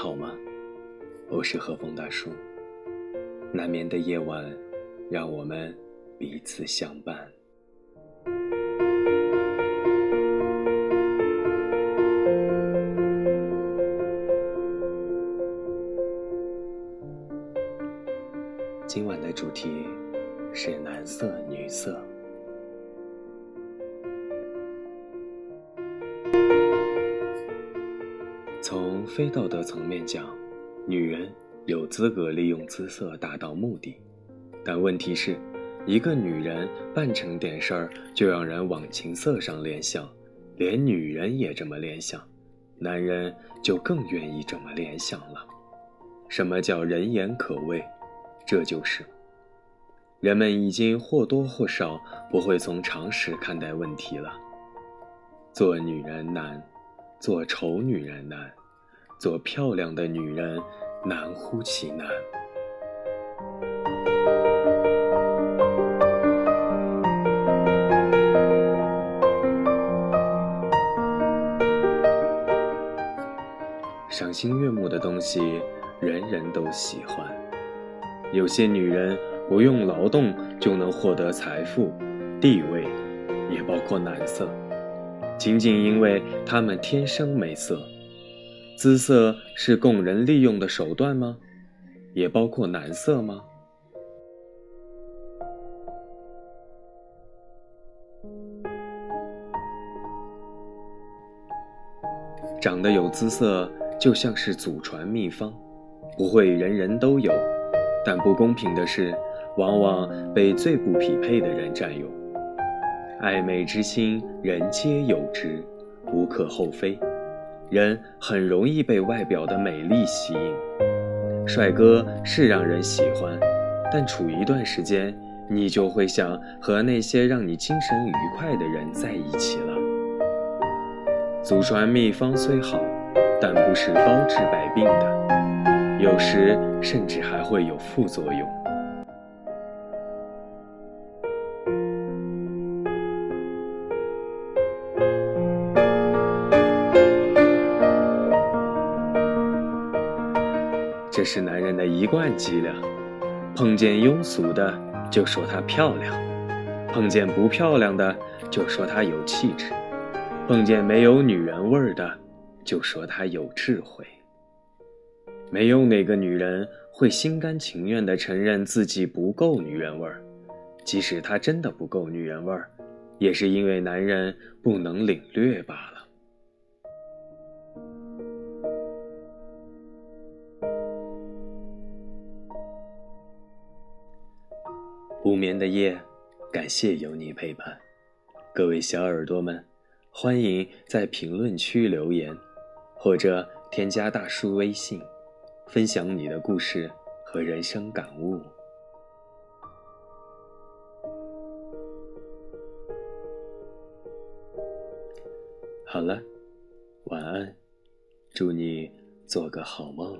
好吗？我是和风大叔。难眠的夜晚，让我们彼此相伴。今晚的主题是男色女色。从非道德层面讲，女人有资格利用姿色达到目的，但问题是，一个女人办成点事儿就让人往情色上联想，连女人也这么联想，男人就更愿意这么联想了。什么叫人言可畏？这就是，人们已经或多或少不会从常识看待问题了。做女人难，做丑女人难。做漂亮的女人，难乎其难。赏心悦目的东西，人人都喜欢。有些女人不用劳动就能获得财富、地位，也包括男色，仅仅因为她们天生美色。姿色是供人利用的手段吗？也包括男色吗？长得有姿色就像是祖传秘方，不会人人都有，但不公平的是，往往被最不匹配的人占有。爱美之心，人皆有之，无可厚非。人很容易被外表的美丽吸引，帅哥是让人喜欢，但处一段时间，你就会想和那些让你精神愉快的人在一起了。祖传秘方虽好，但不是包治百病的，有时甚至还会有副作用。这是男人的一贯伎俩，碰见庸俗的就说她漂亮，碰见不漂亮的就说她有气质，碰见没有女人味儿的就说她有智慧。没有哪个女人会心甘情愿地承认自己不够女人味儿，即使她真的不够女人味儿，也是因为男人不能领略罢了。不眠的夜，感谢有你陪伴。各位小耳朵们，欢迎在评论区留言，或者添加大叔微信，分享你的故事和人生感悟。好了，晚安，祝你做个好梦。